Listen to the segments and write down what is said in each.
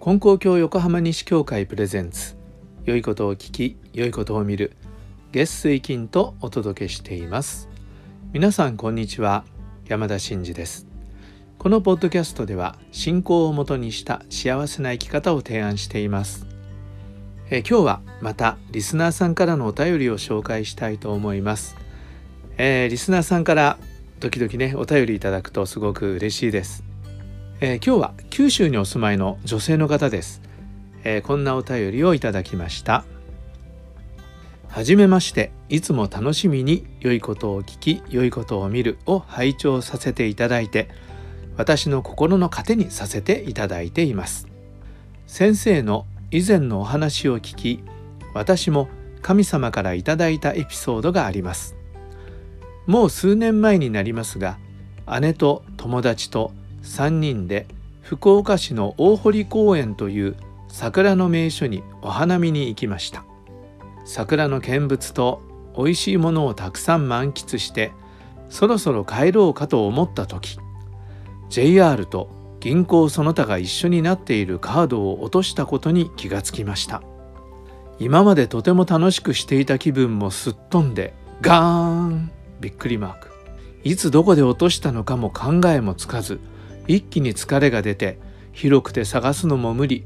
金光教横浜西教会プレゼンツ。良いことを聞き良いことを見る。月水金とお届けしています。皆さんこんにちは。山田真嗣です。このポッドキャストでは信仰をもとにした幸せな生き方を提案しています。え今日はまたリスナーさんからのお便りを紹介したいと思います、えー、リスナーさんから時々ねお便りいただくとすごく嬉しいです。えー、今日は九州にお住まいの女性の方です、えー、こんなお便りをいただきました。はじめまして。いつも楽しみに良いことを聞き良いことを見るを拝聴させていただいて私の心の糧にさせていただいています。先生の以前のお話を聞き私も神様からいただいたエピソードがあります。もう数年前になりますが姉と友達と3人で福岡市の大堀公園という桜の名所にお花見に行きました。桜の見物と美味しいものをたくさん満喫してそろそろ帰ろうかと思った時 JR と銀行その他が一緒になっているカードを落としたことに気がつきました。今までとても楽しくしていた気分もすっ飛んでガーン！びっくりマーク。いつどこで落としたのかも考えもつかず一気に疲れが出て広くて探すのも無理。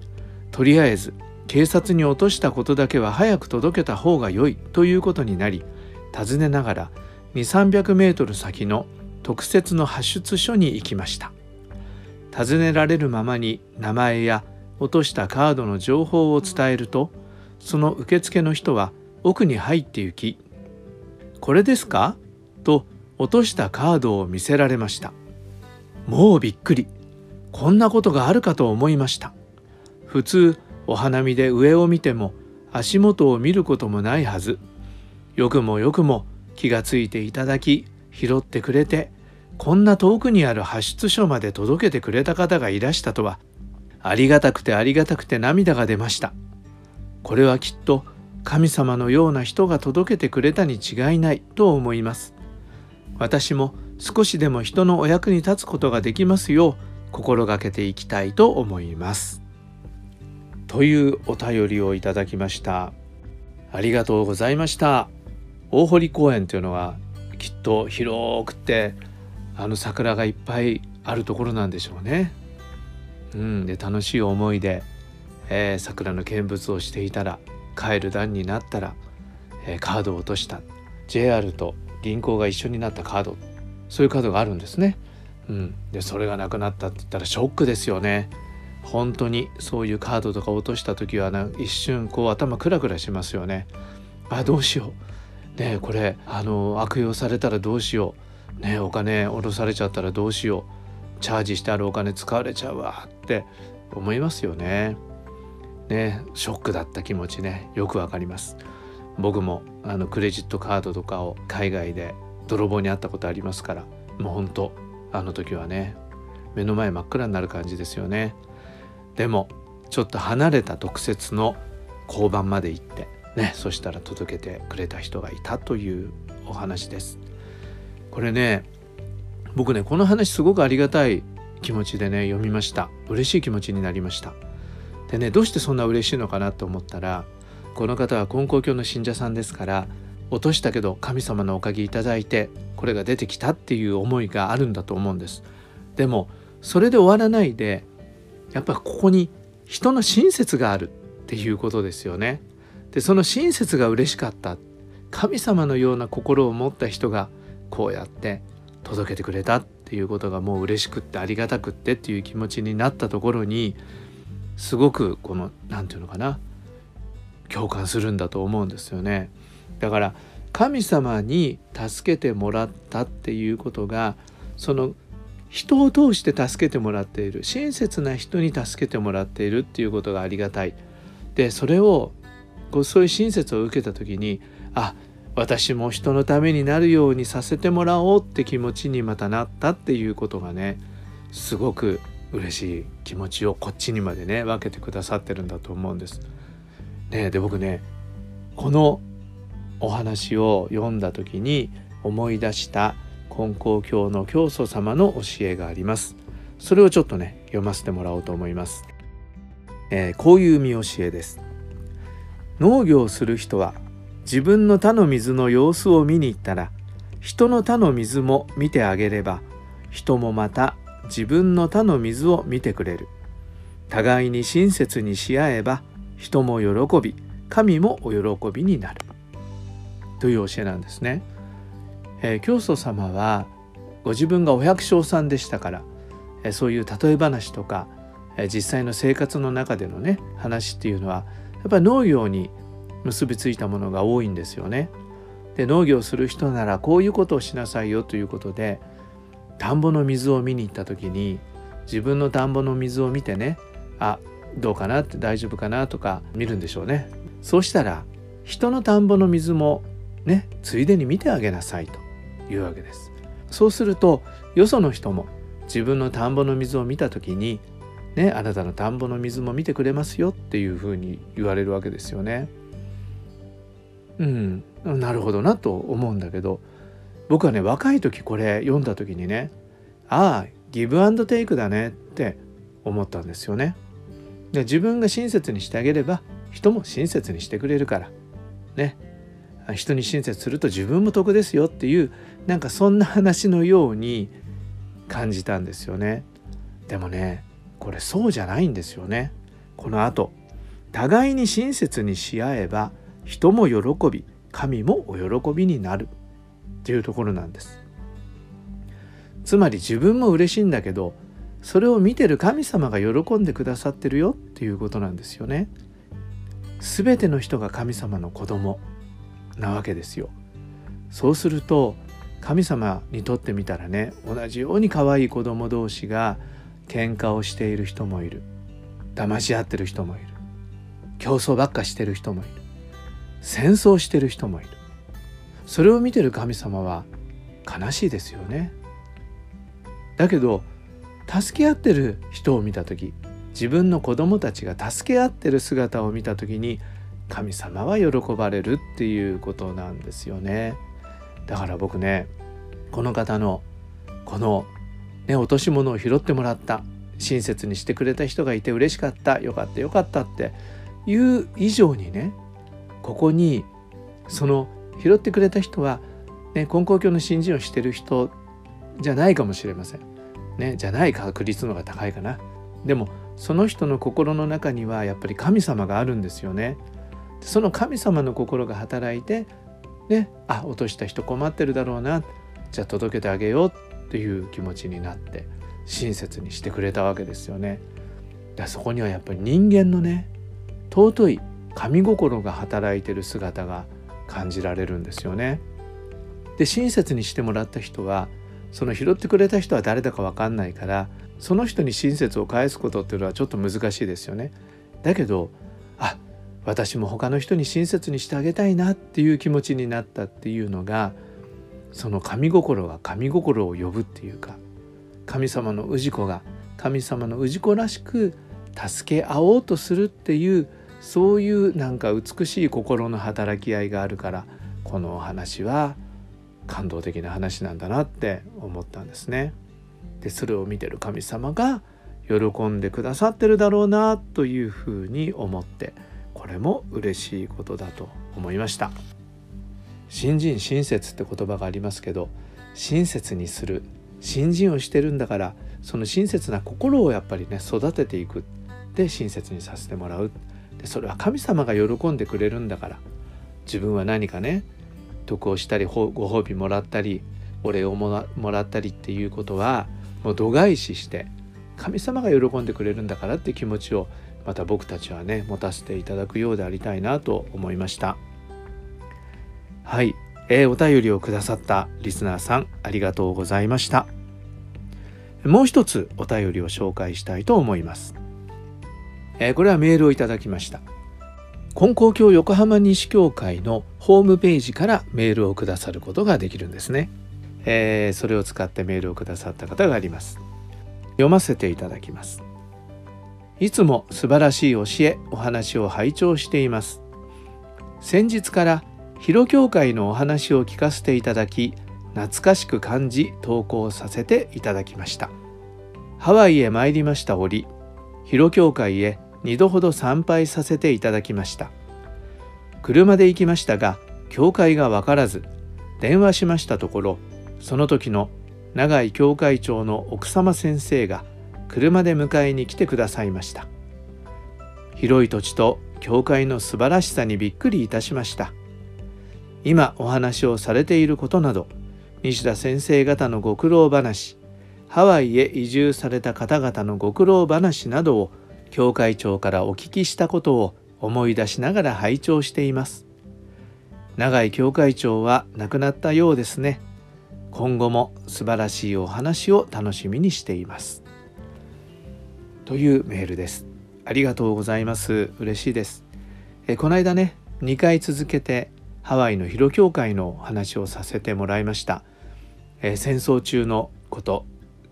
とりあえず警察に落としたことだけは早く届けた方が良いということになり尋ねながら2300メートル先の特設の発出所に行きました。尋ねられるままに名前や落としたカードの情報を伝えるとその受付の人は奥に入って行き「これですか?」と落としたカードを見せられました。もうびっくり。こんなことがあるかと思いました。普通お花見で上を見ても足元を見ることもないはず。よくもよくも気がついていただき拾ってくれてこんな遠くにある発出所まで届けてくれた方がいらしたとはありがたくてありがたくて涙が出ました。これはきっと神様のような人が届けてくれたに違いないと思います。私も少しでも人のお役に立つことができますよう心がけていきたいと思います。というお便りをいただきました。ありがとうございました。大堀公園というのはきっと広くてあの桜がいっぱいあるところなんでしょうね。うん、で楽しい思いで、えー、桜の見物をしていたら帰る段になったら、えー、カードを落とした JR と銀行が一緒になったカードそういうカードがあるんですね。うん、でそれがなくなったって言ったらショックですよね。本当にそういうカードとか落とした時はな一瞬こう頭クラクラしますよね。あどうしよう。ねこれあの悪用されたらどうしよう。ねお金下ろされちゃったらどうしよう。チャージしてあるお金使われちゃうわって思いますよね。ねショックだった気持ちねよくわかります。僕もあのクレジットカードとかを海外で泥棒に遭ったことありますからもうほんとあの時はね目の前真っ暗になる感じですよね。でもちょっと離れた特設の交番まで行ってねそしたら届けてくれた人がいたというお話です。これね僕ねこの話すごくありがたい気持ちでね読みました。嬉しい気持ちになりました。でねどうしてそんな嬉しいのかなと思ったらこの方は金光教の信者さんですから落としたけど神様のおかげいただいてこれが出てきたっていう思いがあるんだと思うんです。でもそれで終わらないでやっぱここに人の親切があるっていうことですよね。でその親切が嬉しかった。神様のような心を持った人がこうやって届けてくれたっていうことがもう嬉しくってありがたくってっていう気持ちになったところにすごくこの何て言うのかな共感するんだと思うんですよね。だから神様に助けてもらったっていうことがその人を通して助けてもらっている親切な人に助けてもらっているっていうことがありがたい。でそれをこうそういう親切を受けた時にあ私も人のためになるようにさせてもらおうって気持ちにまたなったっていうことがねすごく嬉しい気持ちをこっちにまでね分けてくださってるんだと思うんです。ね、で僕ねこのお話を読んだ時に思い出した金光教の教祖様の教えがあります。それをちょっとね読ませてもらおうと思います。えー、こういう見教えです。農業する人は自分の田の水の様子を見に行ったら人の田の水も見てあげれば人もまた自分の田の水を見てくれる。互いに親切にし合えば人も喜び神もお喜びになる。という教えなんですね。えー、教祖様はご自分がお百姓さんでしたから、えー、そういう例え話とか、えー、実際の生活の中でのね話っていうのはやっぱり農業に結びついたものが多いんですよね。で農業する人ならこういうことをしなさいよということで田んぼの水を見に行った時に自分の田んぼの水を見てねあどうかなって大丈夫かなとか見るんでしょうね。そうしたら人の田んぼの水もねついでに見てあげなさいというわけです。そうするとよその人も自分の田んぼの水を見た時にねあなたの田んぼの水も見てくれますよっていうふうに言われるわけですよね。うん、なるほどなと思うんだけど僕はね若い時これ読んだ時にねああギブアンドテイクだねって思ったんですよね。で自分が親切にしてあげれば人も親切にしてくれるからね人に親切すると自分も得ですよっていうなんかそんな話のように感じたんですよね。でもねこれそうじゃないんですよね。この後互いに親切にし合えば人も喜び神もお喜びになるっていうところなんです。つまり自分も嬉しいんだけどそれを見てる神様が喜んでくださってるよっていうことなんですよね。すべての人が神様の子供なわけですよ。そうすると神様にとってみたらね同じように可愛い子供同士が喧嘩をしている人もいる。騙し合ってる人もいる。競争ばっかしてる人もいる。戦争してる人もいる。それを見てる神様は悲しいですよね。だけど助け合ってる人を見た時自分の子供たちが助け合ってる姿を見た時に神様は喜ばれるっていうことなんですよねだから僕ねこの方のこの、ね、落とし物を拾ってもらった親切にしてくれた人がいて嬉しかったよかったよかったっていう以上にねここにその拾ってくれた人は、ね、根高教の信心をしてる人じゃないかもしれません。ね、じゃない確率の方が高いかな。でもその人の心の中にはやっぱり神様があるんですよね。その神様の心が働いてねあ落とした人困ってるだろうなじゃあ届けてあげようっていう気持ちになって親切にしてくれたわけですよね。だそこにはやっぱり人間のね尊い神心が働いてる姿が感じられるんですよね。で親切にしてもらった人はその拾ってくれた人は誰だか分かんないからその人に親切を返すことっていうのはちょっと難しいですよね。だけどあ私も他の人に親切にしてあげたいなっていう気持ちになったっていうのがその神心が神心を呼ぶっていうか神様の氏子が神様の氏子らしく助け合おうとするっていうそういうなんか美しい心の働き合いがあるからこのお話は感動的な話なんだなって思ったんですね。でそれを見てる神様が喜んでくださってるだろうなというふうに思ってこれも嬉しいことだと思いました。新人親切って言葉がありますけど親切にする新人をしてるんだからその親切な心をやっぱりね育てていく。で親切にさせてもらう。でそれは神様が喜んでくれるんだから。自分は何かね得をしたりご褒美もらったりお礼をもらったりっていうことはもう度外視して神様が喜んでくれるんだからって気持ちをまた僕たちはね持たせていただくようでありたいなと思いました。はい、えー、お便りをくださったリスナーさんありがとうございました。もう一つお便りを紹介したいと思います、えー、これはメールをいただきました。金光教横浜西教会のホームページからメールをくださることができるんですね、えー、それを使ってメールをくださった方があります。読ませていただきます。いつも素晴らしい教えお話を拝聴しています。先日から広教会のお話を聞かせていただき懐かしく感じ投稿させていただきました。ハワイへ参りました折広教会へ2度ほど参拝させていただきました。車で行きましたが教会が分からず電話しましたところその時の永井教会長の奥様先生が車で迎えに来てくださいました。広い土地と教会の素晴らしさにびっくりいたしました。今お話をされていることなど西田先生方のご苦労話ハワイへ移住された方々のご苦労話などを教会長からお聞きしたことを思い出しながら拝聴しています。永井教会長は亡くなったようですね。今後も素晴らしいお話を楽しみにしています。というメールです。ありがとうございます。嬉しいです。えこの間ね2回続けてハワイの広教会の話をさせてもらいました。え戦争中のこと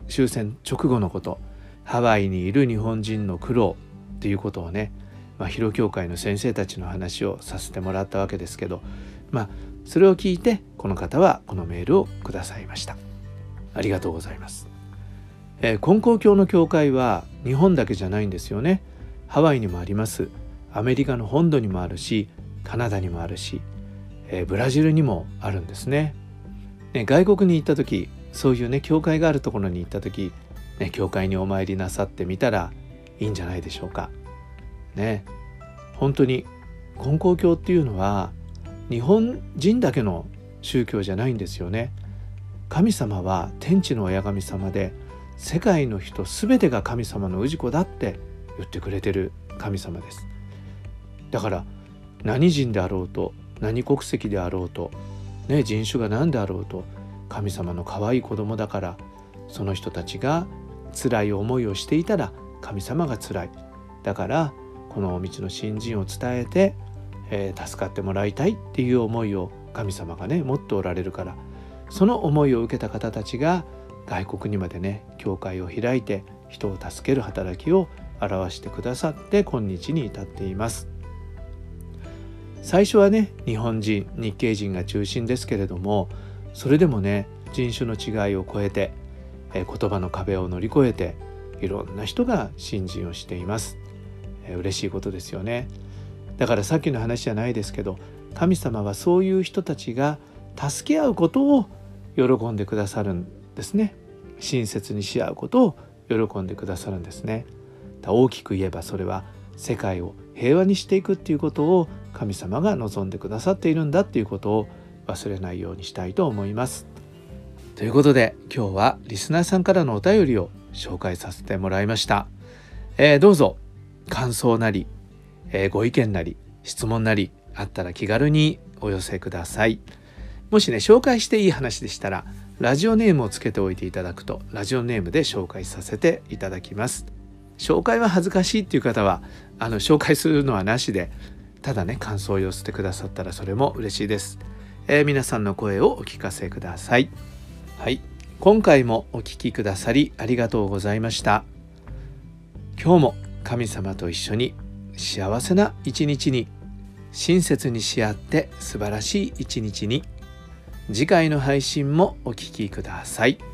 終戦直後のことハワイにいる日本人の苦労っていうことをね、まあ、広教会の先生たちの話をさせてもらったわけですけどまあそれを聞いてこの方はこのメールをくださいました。ありがとうございます、えー、金光教の教会は日本だけじゃないんですよねハワイにもありますアメリカの本土にもあるしカナダにもあるし、えー、ブラジルにもあるんですねね外国に行った時そういうね教会があるところに行った時ね、教会にお参りなさってみたらいいんじゃないでしょうか。ね本当に金光教っていうのは日本人だけの宗教じゃないんですよね。神様は天地の親神様で世界の人全てが神様の氏子だって言ってくれてる神様です。だから何人であろうと何国籍であろうと、ね、人種が何であろうと神様の可愛い子供だからその人たちが辛い思いをしていたら神様が辛いだからこの道の新人を伝えて、えー、助かってもらいたいっていう思いを神様がね持っておられるからその思いを受けた方たちが外国にまでね教会を開いて人を助ける働きを表してくださって今日に至っています。最初はね日本人日系人が中心ですけれどもそれでもね人種の違いを超えてえ言葉の壁を乗り越えていろんな人が信心をしています、え嬉しいことですよね。だからさっきの話じゃないですけど神様はそういう人たちが助け合うことを喜んでくださるんですね。親切にし合うことを喜んでくださるんですね。大きく言えばそれは世界を平和にしていくっていうことを神様が望んでくださっているんだっていうことを忘れないようにしたいと思います。ということで今日はリスナーさんからのお便りを紹介させてもらいました、えー、どうぞ。感想なり、えー、ご意見なり質問なりあったら気軽にお寄せください。もしね紹介していい話でしたらラジオネームをつけておいていただくとラジオネームで紹介させていただきます。紹介は恥ずかしいっていう方はあの紹介するのはなしでただね感想を寄せてくださったらそれも嬉しいです、えー、皆さんの声をお聞かせください。はい。今回もお聴きくださりありがとうございました。今日も神様と一緒に幸せな一日に親切にし合って素晴らしい一日に次回の配信もお聴きください。